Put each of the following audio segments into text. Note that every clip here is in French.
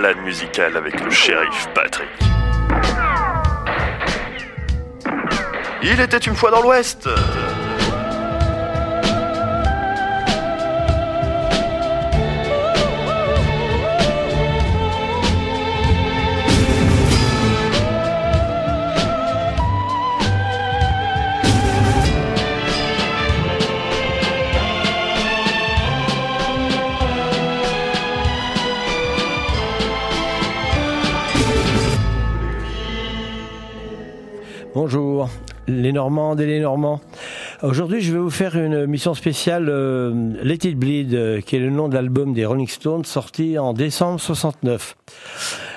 balade musicale avec le shérif Patrick. Il était une fois dans l'Ouest. Les Normandes et les Normands. Aujourd'hui, je vais vous faire une mission spéciale euh, Let It Bleed, euh, qui est le nom de l'album des Rolling Stones, sorti en décembre 69.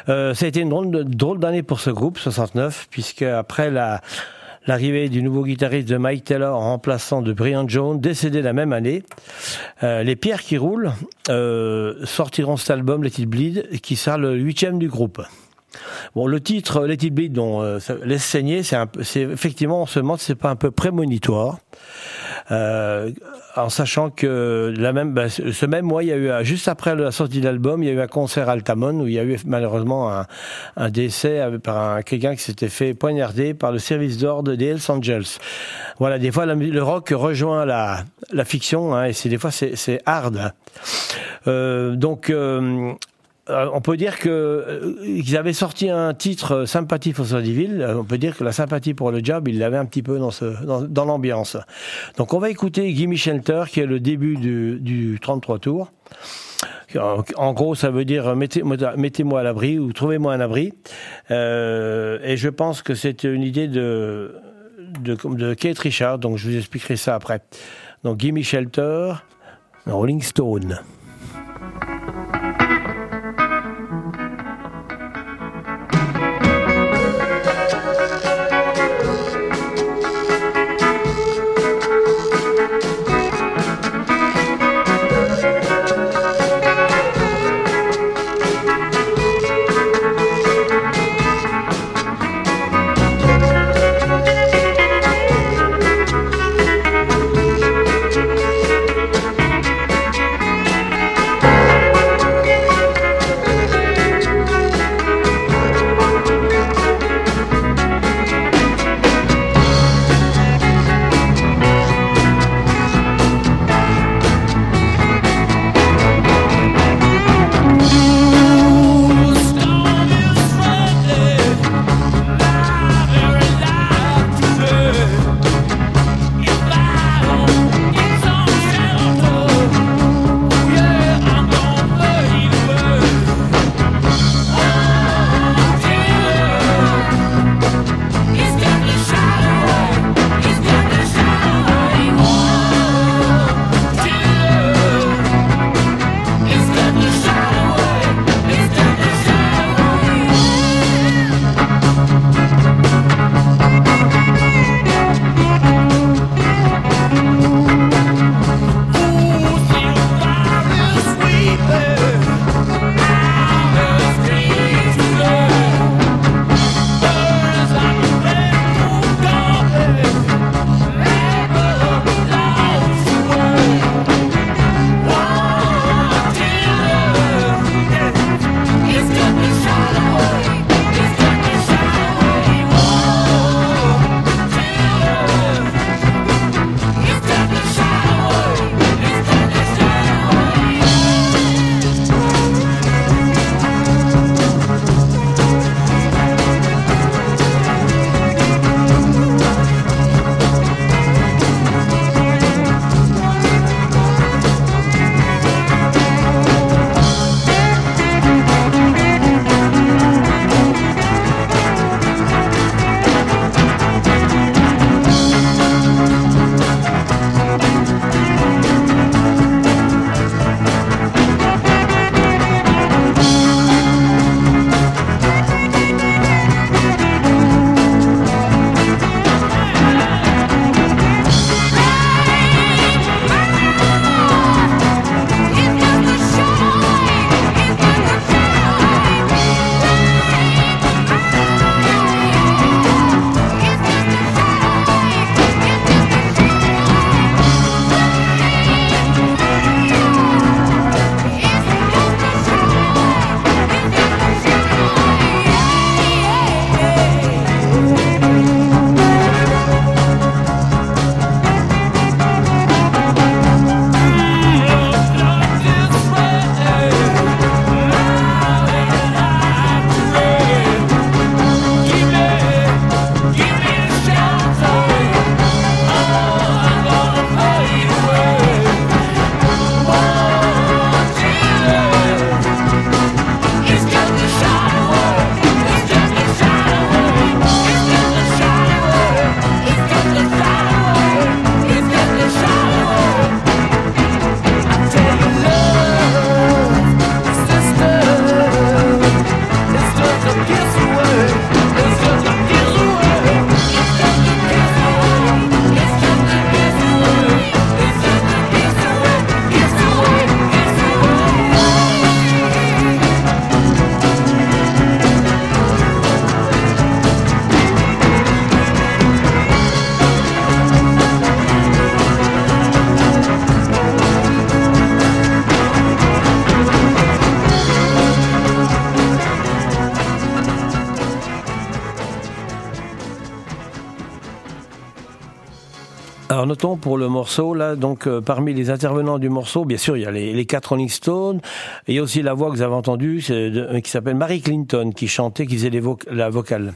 Euh, ça a été une drôle, d'année pour ce groupe, 69, puisque après la l'arrivée du nouveau guitariste de Mike Taylor en remplaçant de Brian Jones, décédé la même année, euh, les Pierres qui roulent euh, sortiront cet album Let It Bleed, qui sera le huitième du groupe. Bon, le titre Let It Bleed, dont euh, laisse saigner, c'est c'est effectivement, on se demande c'est pas un peu prémonitoire. Euh, en sachant que la même, bah, ce même mois, il y a eu, juste après la sortie de l'album, il y a eu un concert à Altamont où il y a eu malheureusement un, un décès avec- par un, quelqu'un qui s'était fait poignarder par le service d'ordre des Hells Angels. Voilà, des fois le rock rejoint la, la fiction, hein, et c'est des fois c'est c'est hard. Euh, donc euh, euh, on peut dire que euh, ils avaient sorti un titre euh, sympathie pour Sourdiville. Euh, On peut dire que la sympathie pour le job, ils l'avaient un petit peu dans ce dans, dans l'ambiance. Donc on va écouter Gimme Shelter, qui est le début du, du 33 tours. En, gros, ça veut dire euh, mettez- mettez-moi à l'abri ou trouvez-moi un abri. Euh, et je pense que c'est une idée de, de de Kate Richard. Donc je vous expliquerai ça après. Donc Gimme Shelter, Rolling Stone. Morceau là, donc euh, parmi les intervenants du morceau, bien sûr il y a les, quatre Rolling Stones, et il y a aussi la voix que vous avez entendue, euh, qui s'appelle Mary Clinton, qui chantait, qui faisait la vocale.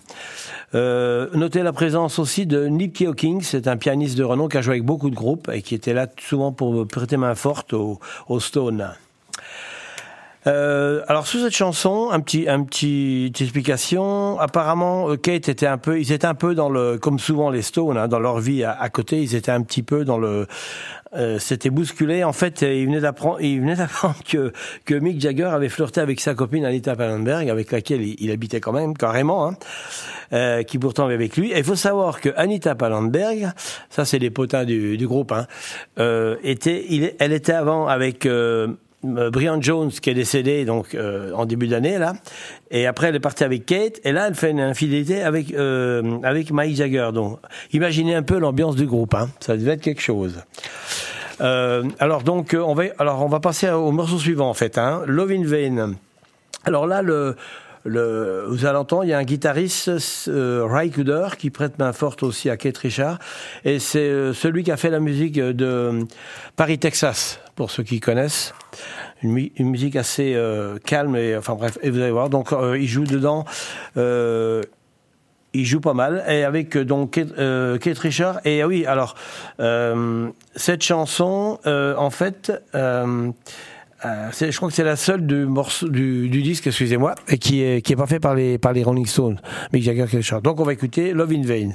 Euh, notez la présence aussi de Nick Hawkins, c'est un pianiste de renom qui a joué avec beaucoup de groupes et qui était là souvent pour prêter main forte aux Stones. Euh, alors sous cette chanson, un petit, un petit explication. Apparemment, euh, Kate était un peu, ils étaient un peu dans le, comme souvent les Stones, hein, dans leur vie à, côté, ils étaient un petit peu dans le, euh, c'était bousculé. En fait, il venait d'apprendre, il venait d'apprendre que que Mick Jagger avait flirté avec sa copine Anita Pallenberg, avec laquelle il, habitait quand même carrément, hein, euh, qui pourtant avait avec lui. Et il faut savoir que Anita Pallenberg, ça c'est les potins du, du groupe, hein, euh, était, il, elle était avant avec euh, euh, Brian Jones qui est décédé donc euh, en début d'année là. Et après elle est partie avec Kate. Et là elle fait une infidélité avec euh, avec Mike Jagger. Donc imaginez un peu l'ambiance du groupe hein. ça devait être quelque chose. Alors donc on va alors on va passer au morceau suivant en fait hein, Love in Vain. Alors là le le, allez entendre, il y a un guitariste, euh, Ray Cooder, qui prête main forte aussi à Kate Richard. Et c'est celui qui a fait la musique de Paris, Texas, pour ceux qui connaissent. Une, musique assez euh, calme et enfin bref et vous allez voir. Donc euh, il joue dedans euh, il joue pas mal. Et avec donc Kate, Richard et ah oui alors cette chanson en fait je crois que c'est la seule du morceau du, disque, excusez-moi, qui est qui est pas fait par les par les Rolling Stones, Mick Jagger, Richard. Donc on va écouter Love in Vain.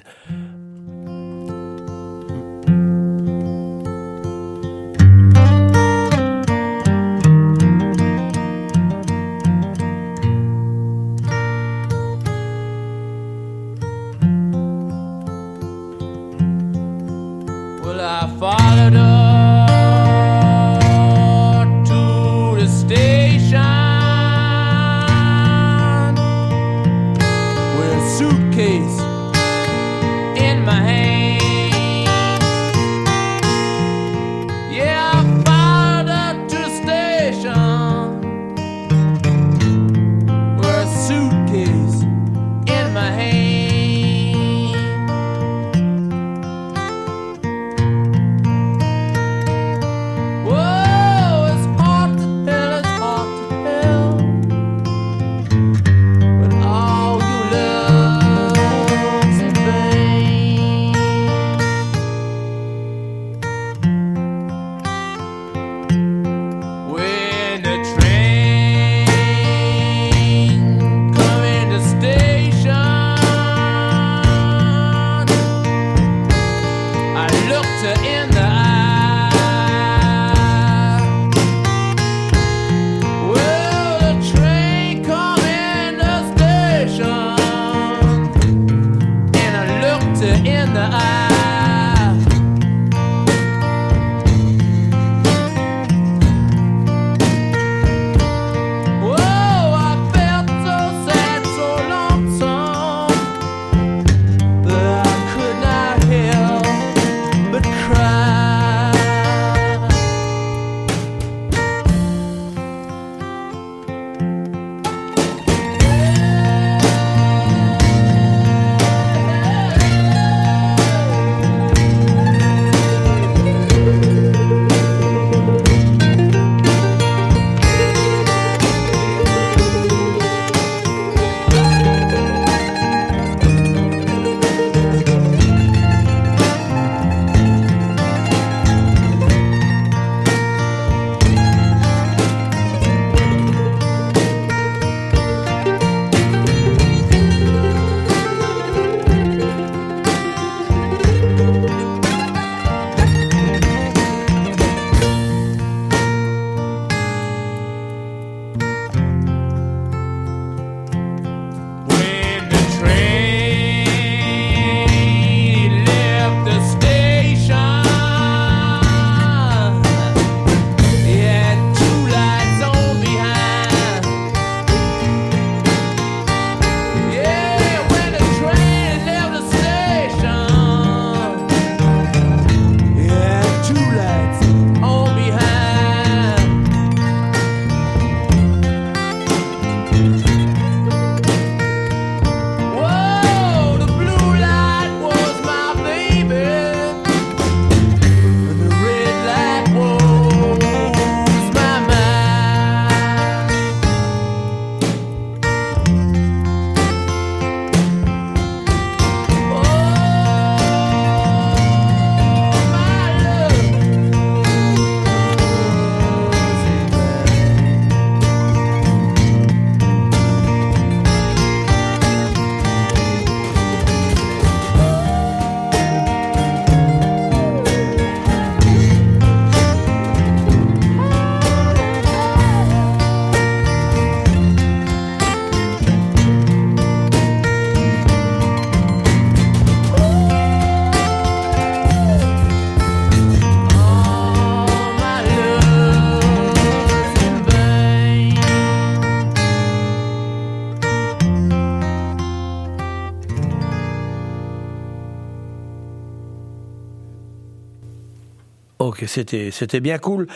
C'était c'était bien cool.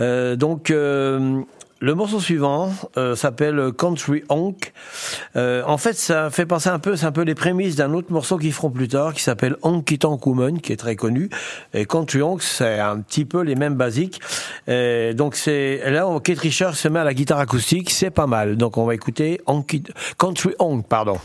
Euh, donc euh, le morceau suivant euh, s'appelle Country Honk. En fait, ça fait penser un peu, c'est un peu les prémices d'un autre morceau qu'ils feront plus tard, qui s'appelle Honky Tonk Woman, qui est très connu. Et Country Honk, c'est un petit peu les mêmes basiques. Donc c'est là, Kate Richard se met à la guitare acoustique, c'est pas mal. Donc on va écouter Country Honk, pardon.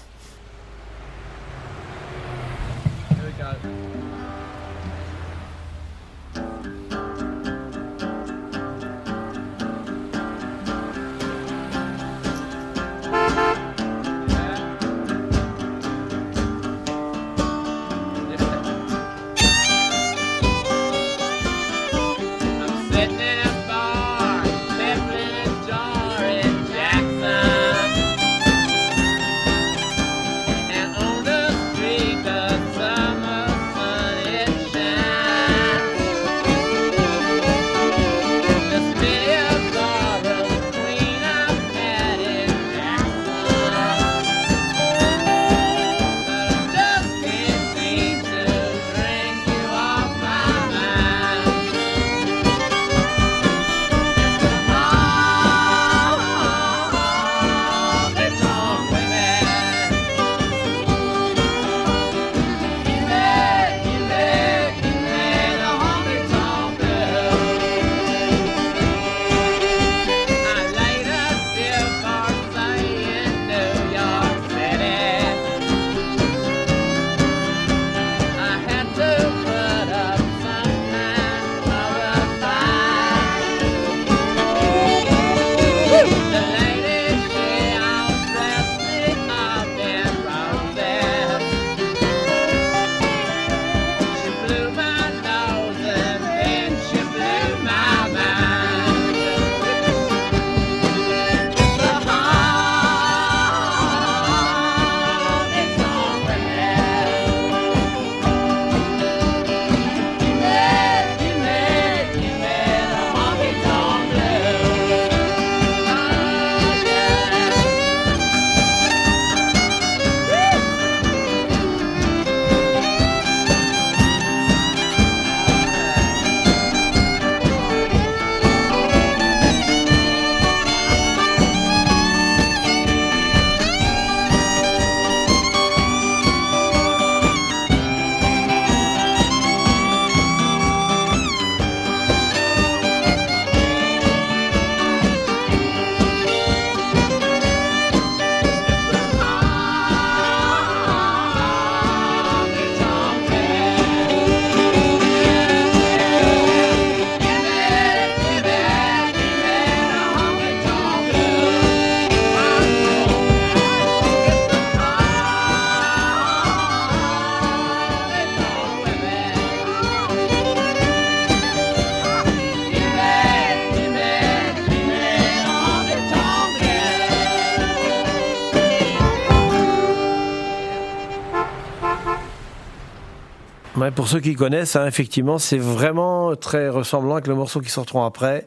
Pour ceux qui connaissent, hein, effectivement, c'est vraiment très ressemblant avec le morceau qui sortiront après,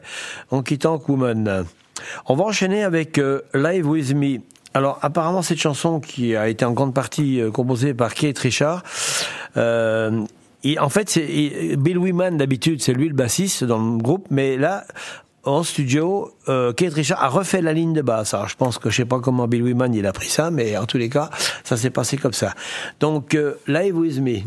en quittant Woman. On va enchaîner avec euh, Live With Me. Alors apparemment cette chanson qui a été en grande partie euh, composée par Kate Richard, euh, et en fait Bill Wyman d'habitude c'est lui le bassiste dans le groupe, mais là en studio, euh, Kate Richard a refait la ligne de basse. Alors je pense que je sais pas comment Bill Wyman il a pris ça, mais en tous les cas, ça s'est passé comme ça. Donc euh, Live with me.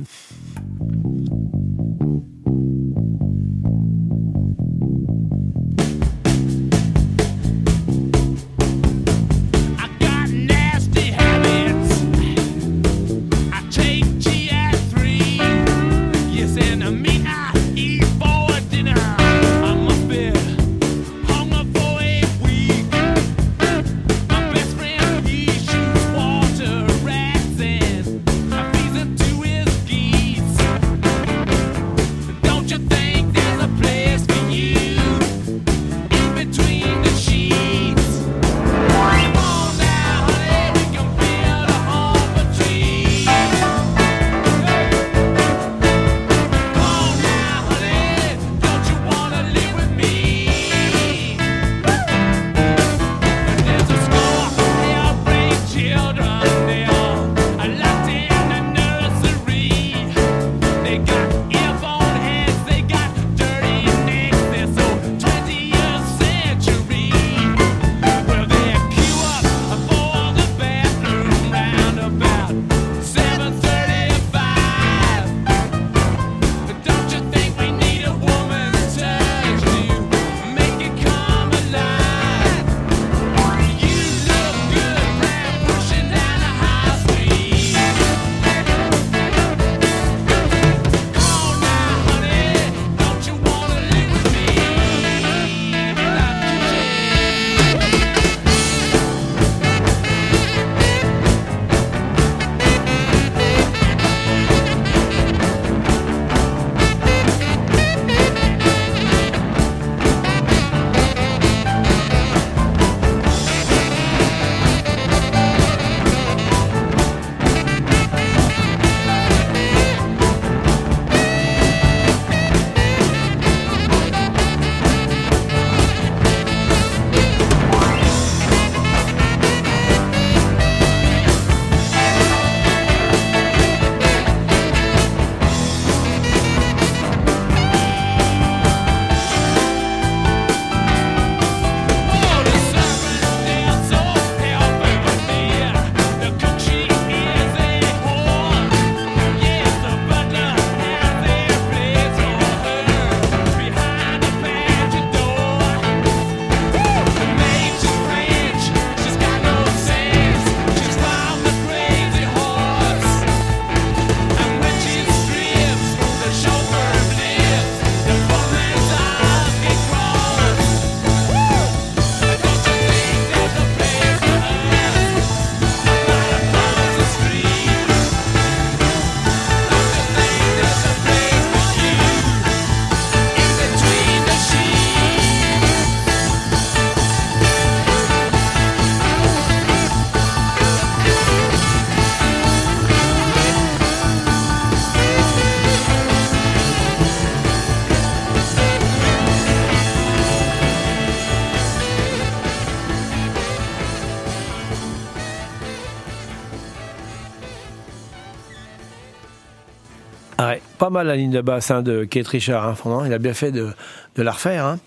Pas mal la ligne de basse hein, de Kate Richard. Hein, il a bien fait de, de la refaire. Hein.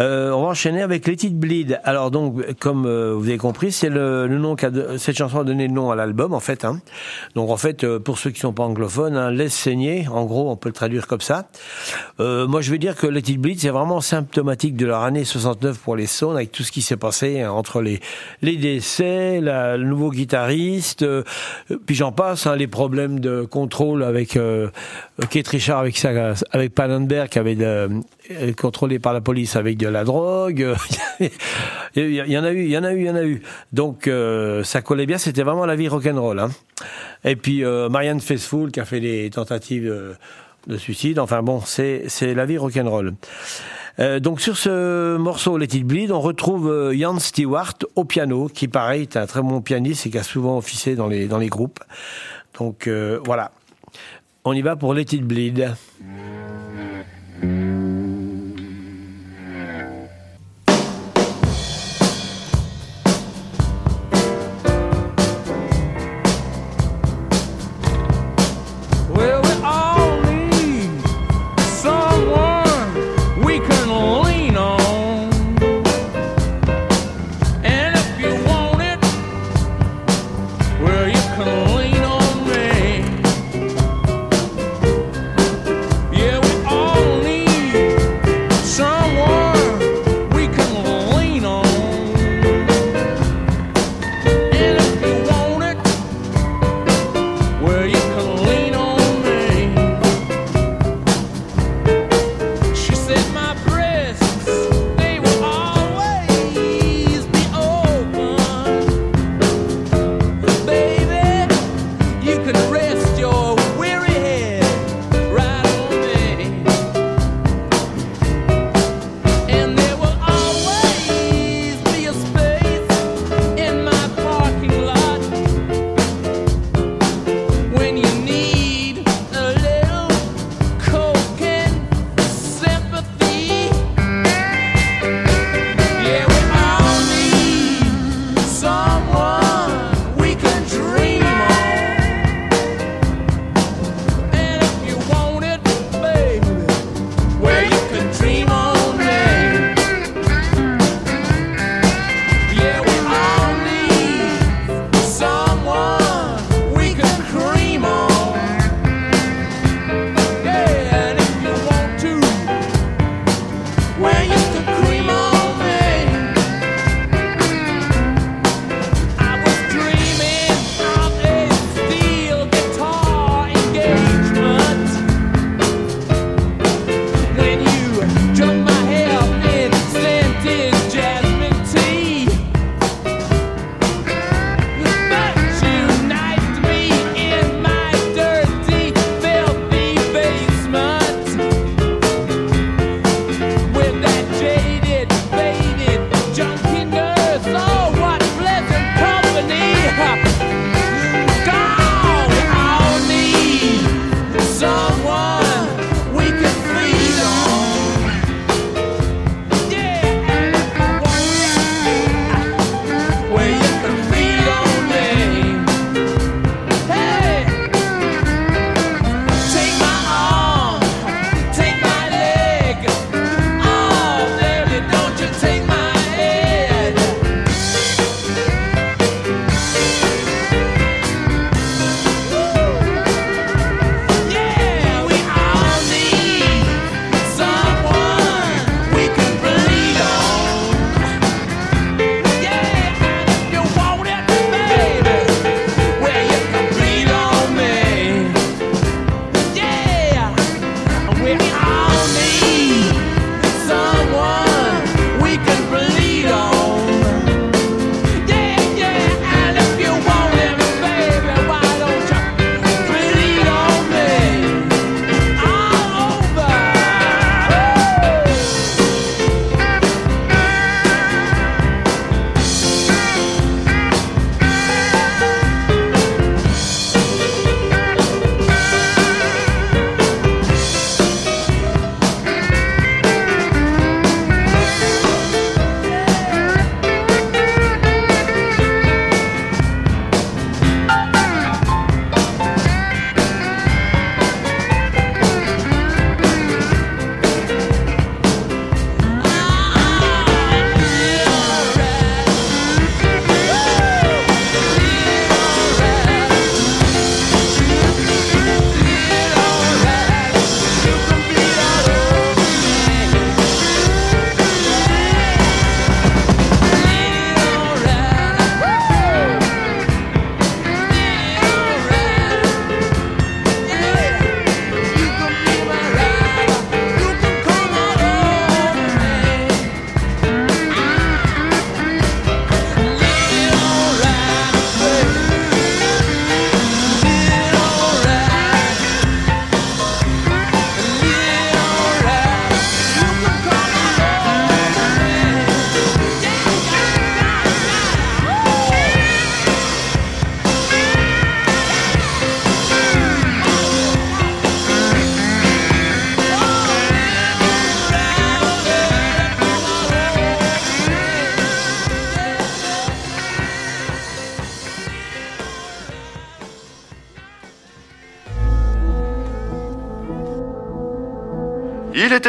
Euh, on va enchaîner avec Let It Bleed. Alors donc, comme euh, vous avez compris, c'est le, le, nom qu'a cette chanson a donné le nom à l'album en fait. Hein. Donc en fait, euh, pour ceux qui sont pas anglophones, hein, laisse saigner. En gros, on peut le traduire comme ça. Euh, moi, je veux dire que Let It Bleed, c'est vraiment symptomatique de leur année 69 pour les Stones, avec tout ce qui s'est passé hein, entre les les décès, la, le nouveau guitariste, puis j'en passe, hein, les problèmes de contrôle avec Kate Richard avec sa, avec Pallenberg qui avait contrôlé par la police avec de la drogue. il y en a eu, il y en a eu, il y en a eu. Donc euh, ça collait bien. C'était vraiment la vie rock'n'roll. Hein. Et puis euh, Marianne Faithfull qui a fait des tentatives de, de suicide. Enfin bon, c'est la vie rock'n'roll. Euh, donc sur ce morceau Let It Bleed, on retrouve euh, Jan Stewart au piano, qui pareil est un très bon pianiste et qui a souvent officié dans les dans les groupes. Donc euh, voilà, on y va pour Let It Bleed.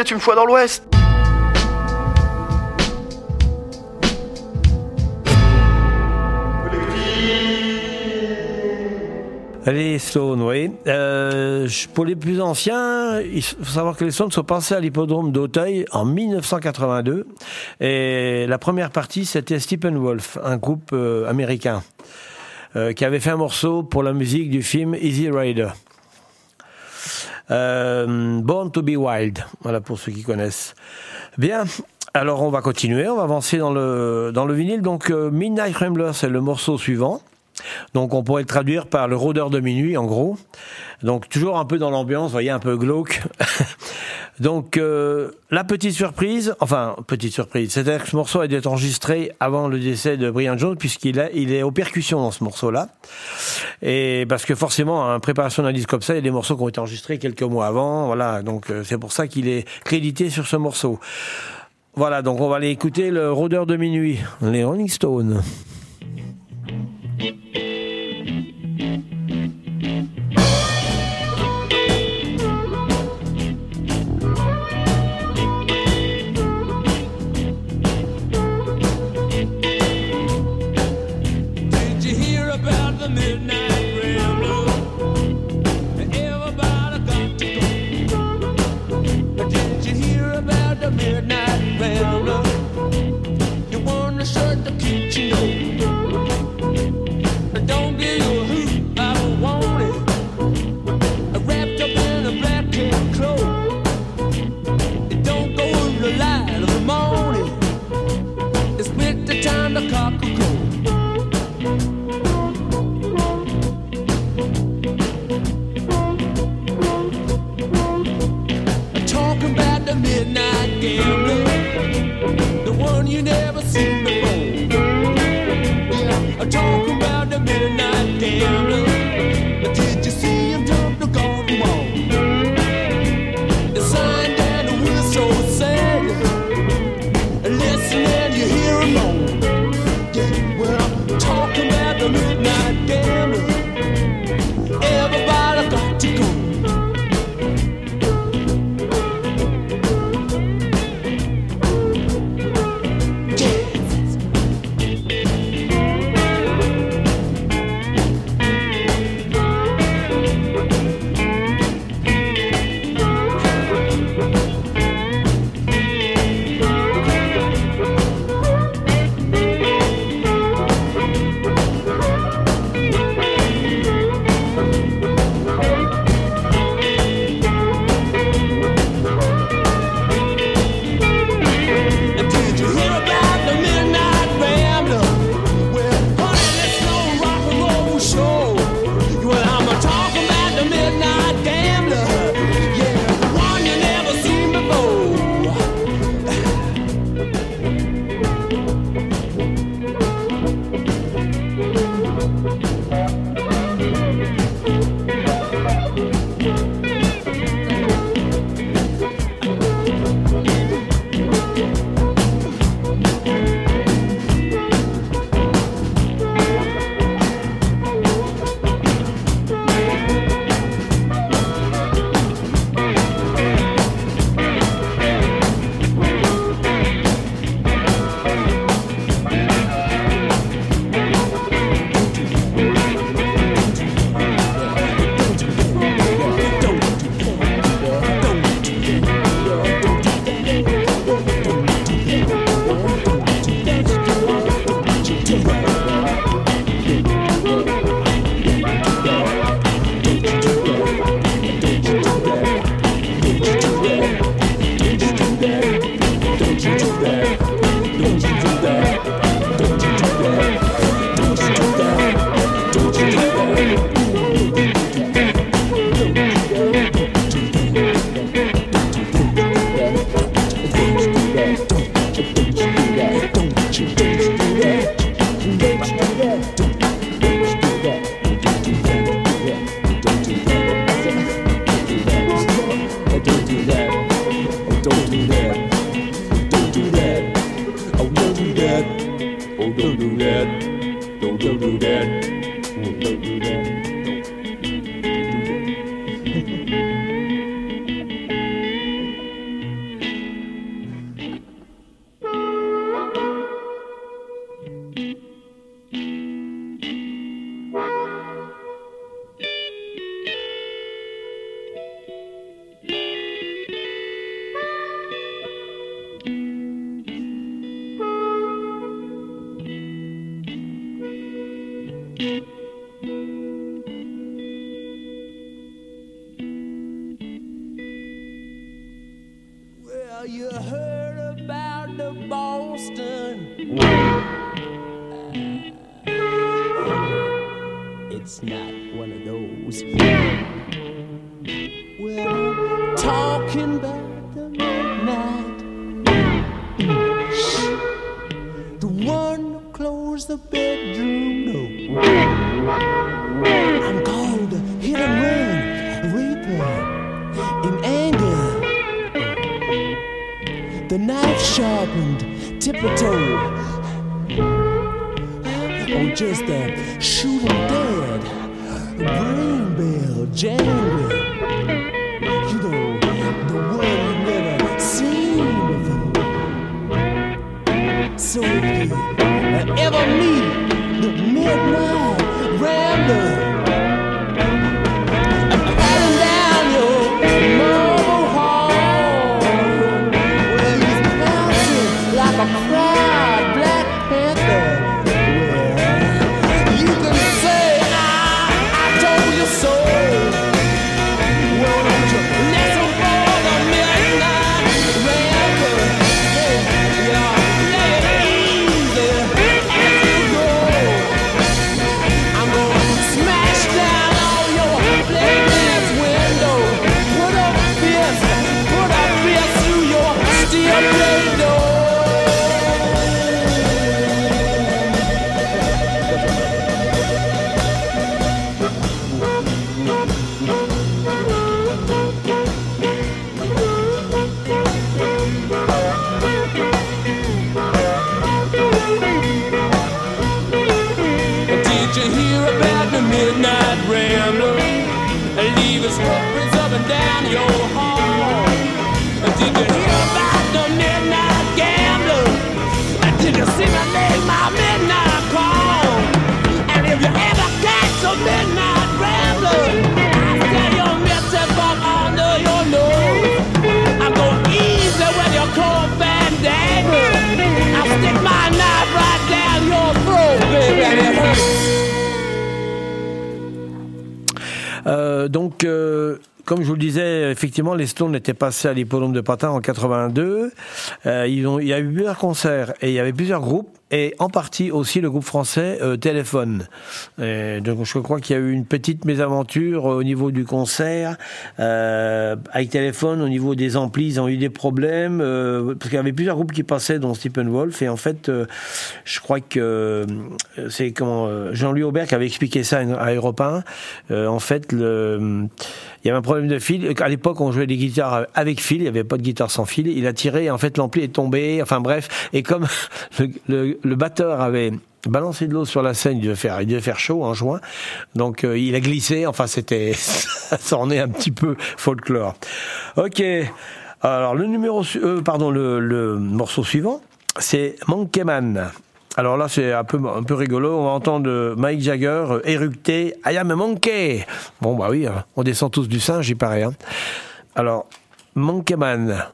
Était une fois dans l'Ouest. Les Stones, oui. Euh, pour les plus anciens, il faut savoir que les Stones sont passés à l'hippodrome d'Auteuil en 1982. Et la première partie, c'était Stephen Wolf, un groupe euh, américain, euh, qui avait fait un morceau pour la musique du film Easy Rider. Born to be Wild, voilà pour ceux qui connaissent. Bien, alors on va continuer, on va avancer dans le, dans le vinyle. Donc Midnight Rambler, c'est le morceau suivant. Donc on pourrait le traduire par le rôdeur de minuit en gros. Donc toujours un peu dans l'ambiance, vous voyez, un peu glauque. Donc euh, la petite surprise, enfin petite surprise, c'est-à-dire que ce morceau a été enregistré avant le décès de Brian Jones puisqu'il il est aux percussions dans ce morceau-là. Et parce que forcément, en préparation d'un disque comme ça, il y a des morceaux qui ont été enregistrés quelques mois avant, voilà. Donc euh, c'est pour ça qu'il est crédité sur ce morceau. Voilà, donc on va aller écouter le rôdeur de minuit, les Rolling Stones. You the one you never seen before. Sharpened, tip of toe. Oh, just a shooting dead, brain bell jangling. You know, the one you've never seen before. So if you ever meet His up and down your hall. Did you hear donc, euh, comme je vous le disais, effectivement, les Stones étaient passés à l'hippodrome de Patin en 82. Euh, ils il y a eu plusieurs concerts et il y avait plusieurs groupes et en partie aussi le groupe français euh, Téléphone. Et donc, je crois qu'il y a eu une petite mésaventure au niveau du concert euh, avec Téléphone. Au niveau des amplis, ils ont eu des problèmes euh, parce qu'il y avait plusieurs groupes qui passaient, dont Stephen Wolf. Et en fait, euh, je crois que euh, c'est euh, Jean-Louis Aubert qui avait expliqué ça à Europe 1. Euh, en fait, le il y avait un problème de fil. À l'époque, on jouait des guitares avec fil. Il n'y avait pas de guitare sans fil. Il a tiré et en fait, l'ampli est tombé. Enfin bref. Et comme le, le, le batteur avait balancé de l'eau sur la scène, il devait faire, chaud en juin. Donc, euh, il a glissé. Enfin, c'était, ça sortait un petit peu folklore. Ok. Alors, le numéro, euh, pardon, le, morceau suivant, c'est Monkey Man. Alors là, c'est un peu, un peu rigolo. On va entendre Mike Jagger euh, éructer I am a monkey. Bon, bah oui, hein, on descend tous du singe, il paraît. hein. Alors, Monkey Man.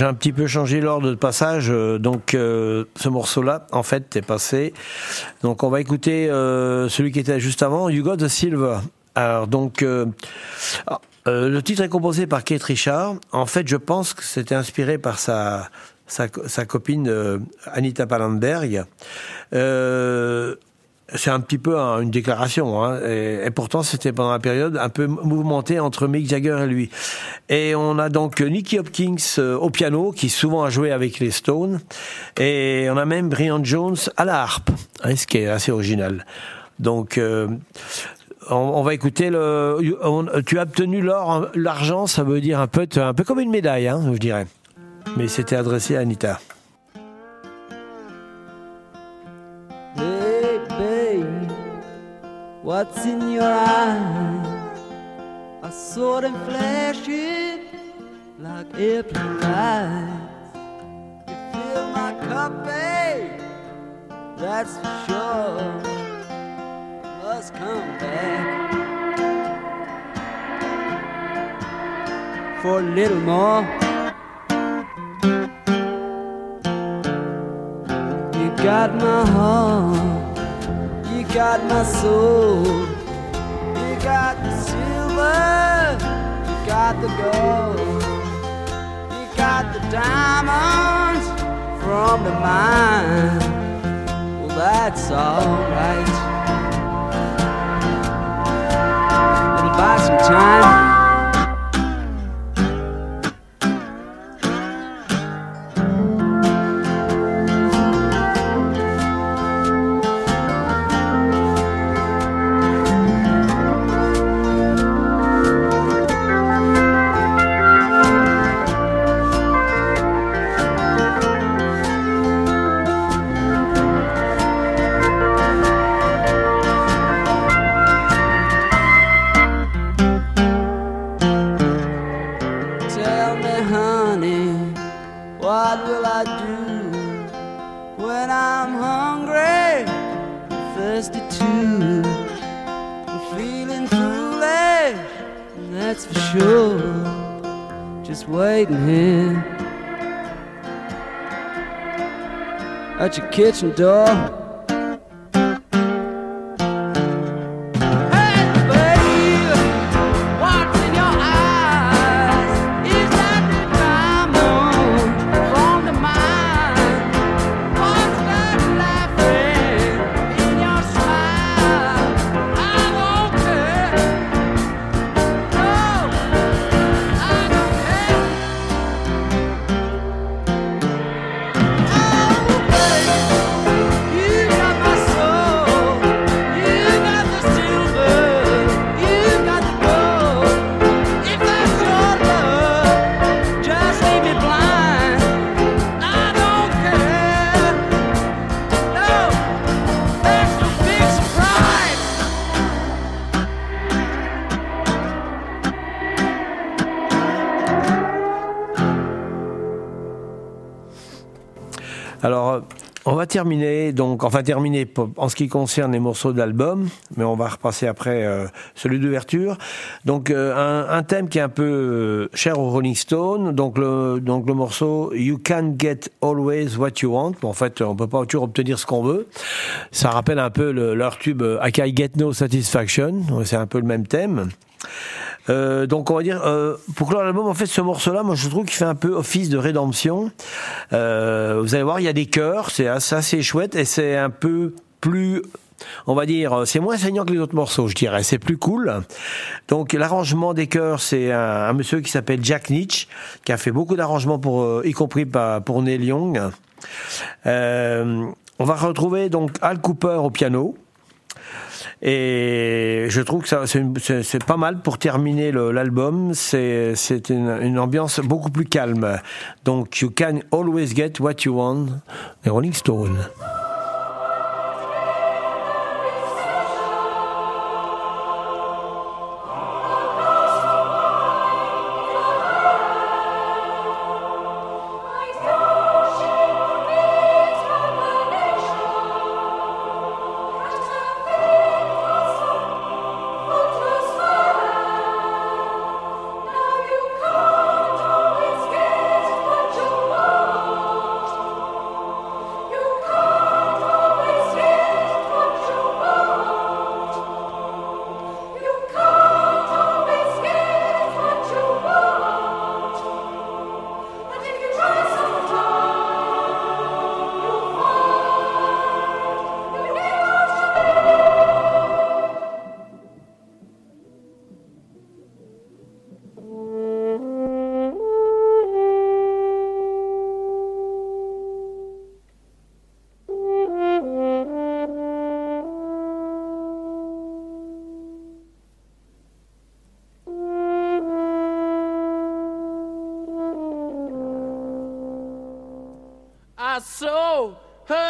J'ai un petit peu changé l'ordre de passage, euh, donc euh, ce morceau-là, en fait, est passé. Donc on va écouter euh, celui qui était juste avant, You Got the Silver. Alors donc, ah, le titre est composé par Kate Richard. En fait, je pense que c'était inspiré par sa sa, sa copine Anita Pallenberg. C'est un petit peu un- une déclaration, hein, et, pourtant c'était pendant la période un peu mouvementée entre Mick Jagger et lui. Et on a donc Nicky Hopkins euh, au piano, qui souvent a joué avec les Stones, et on a même Brian Jones à la harpe, hein, ce qui est assez original. Donc euh, on, va écouter tu as obtenu l'or, l'argent, ça veut dire un peu, un peu comme une médaille, hein, je dirais. Mais c'était adressé à Anita. What's in your eyes? I saw them flashing like airplane lights. You fill my cup, babe, that's for sure. Must come back for a little more. You got my heart, got my soul, you got the silver, you got the gold, you got the diamonds from the mine. Well, that's alright. It'll buy some time. Kitchen door. Enfin terminer en ce qui concerne les morceaux de l'album, mais on va repasser après euh, celui d'ouverture. Donc, euh, un, thème qui est un peu euh, cher aux Rolling Stones, donc le, donc le morceau You Can Get Always What You Want. En fait, on peut pas toujours obtenir ce qu'on veut. Ça rappelle un peu le- leur tube I Can Get No Satisfaction. C'est un peu le même thème. Euh, donc on va dire euh, pour clore l'album en fait ce morceau là moi je trouve qu'il fait un peu office de rédemption euh, vous allez voir il y a des chœurs c'est assez, assez chouette et c'est un peu plus on va dire, euh, c'est moins saignant que les autres morceaux, je dirais. C'est plus cool. Donc l'arrangement des chœurs, c'est un, monsieur qui s'appelle Jack Nietzsche, qui a fait beaucoup d'arrangements pour, euh, y compris pour Neil Young. Euh, on va retrouver donc Al Cooper au piano. Et je trouve que c'est, pas mal pour terminer l'album. C'est, une ambiance beaucoup plus calme. Donc, You Can Always Get What You Want, les Rolling Stones.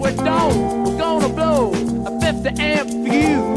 We're done, we're gonna blow a 50 amp fuse.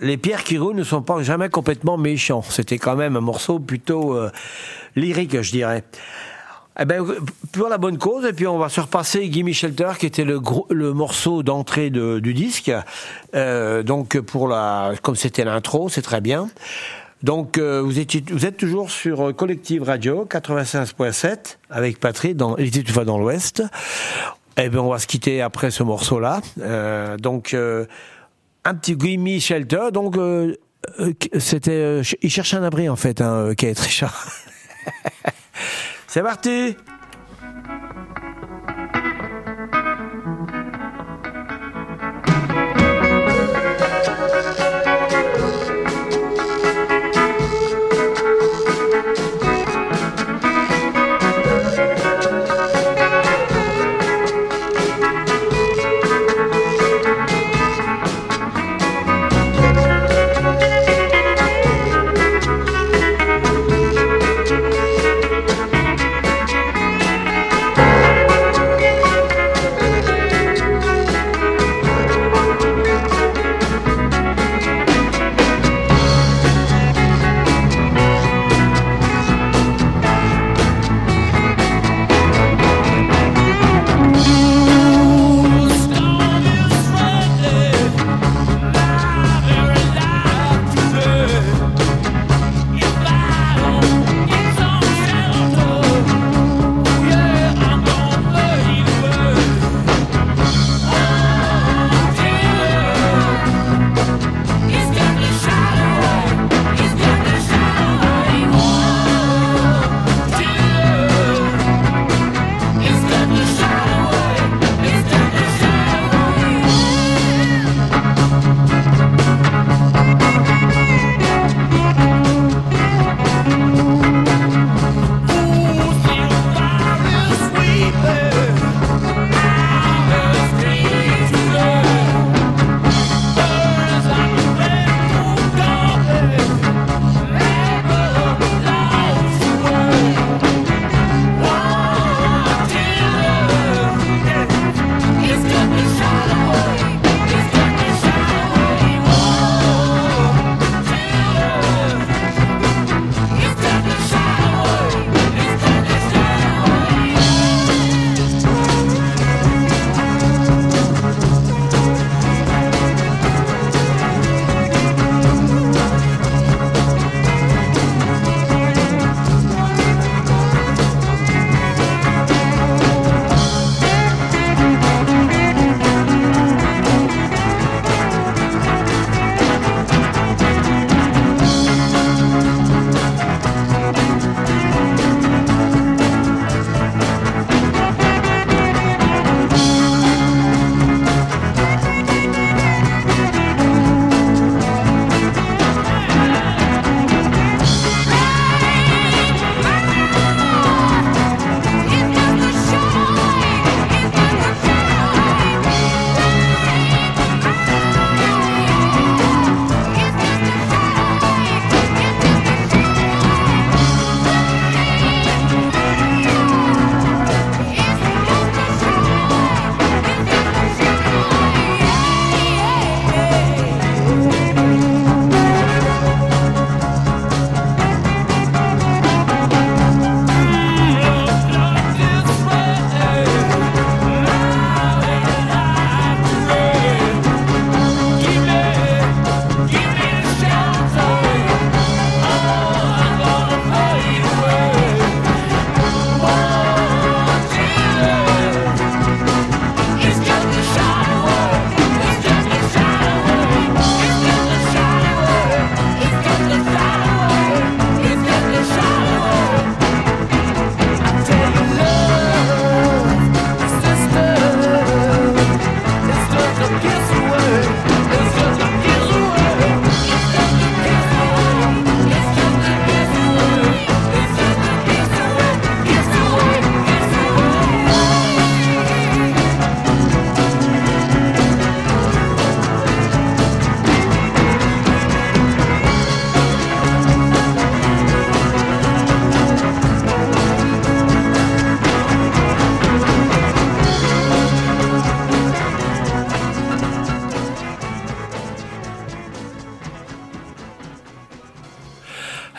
Les, pierres qui roulent ne sont pas jamais complètement méchants. C'était quand même un morceau plutôt euh, lyrique, je dirais. Eh ben, pour la bonne cause, et puis on va se repasser Gimme Shelter, qui était le, gros, le morceau d'entrée de- du disque. Euh, donc, pour la, comme c'était l'intro, c'est très bien. Donc, euh, vous, étiez, vous êtes toujours sur Collective Radio 95.7 avec Patrick, dans, il était une fois dans l'Ouest. Eh ben, on va se quitter après ce morceau-là. Euh, donc, euh, un petit Gimme Shelter. Donc, euh, euh, c'était, euh, il cherchait un abri en fait, hein, Kate Richard. C'est parti.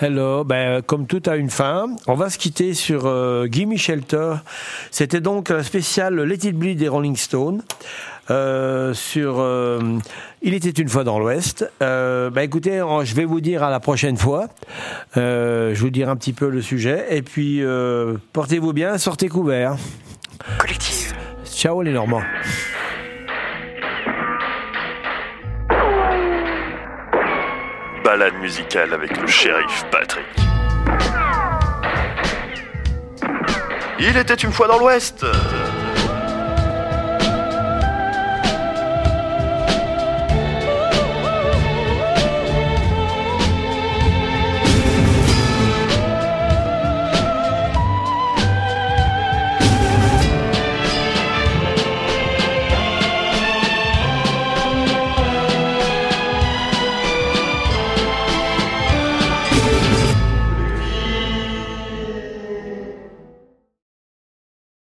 Hello, ben, comme tout a une fin, on va se quitter sur euh, Gimme Shelter. C'était donc la spéciale Let It Bleed des Rolling Stones. euh, sur euh, Il était une fois dans l'Ouest. Euh, ben, écoutez, je vais vous dire à la prochaine fois. Euh, je vous dire un petit peu le sujet. Et puis, euh, portez-vous bien, sortez couverts. Collective. Ciao les Normands. Balade musicale avec le shérif Patrick. Il était une fois dans l'Ouest.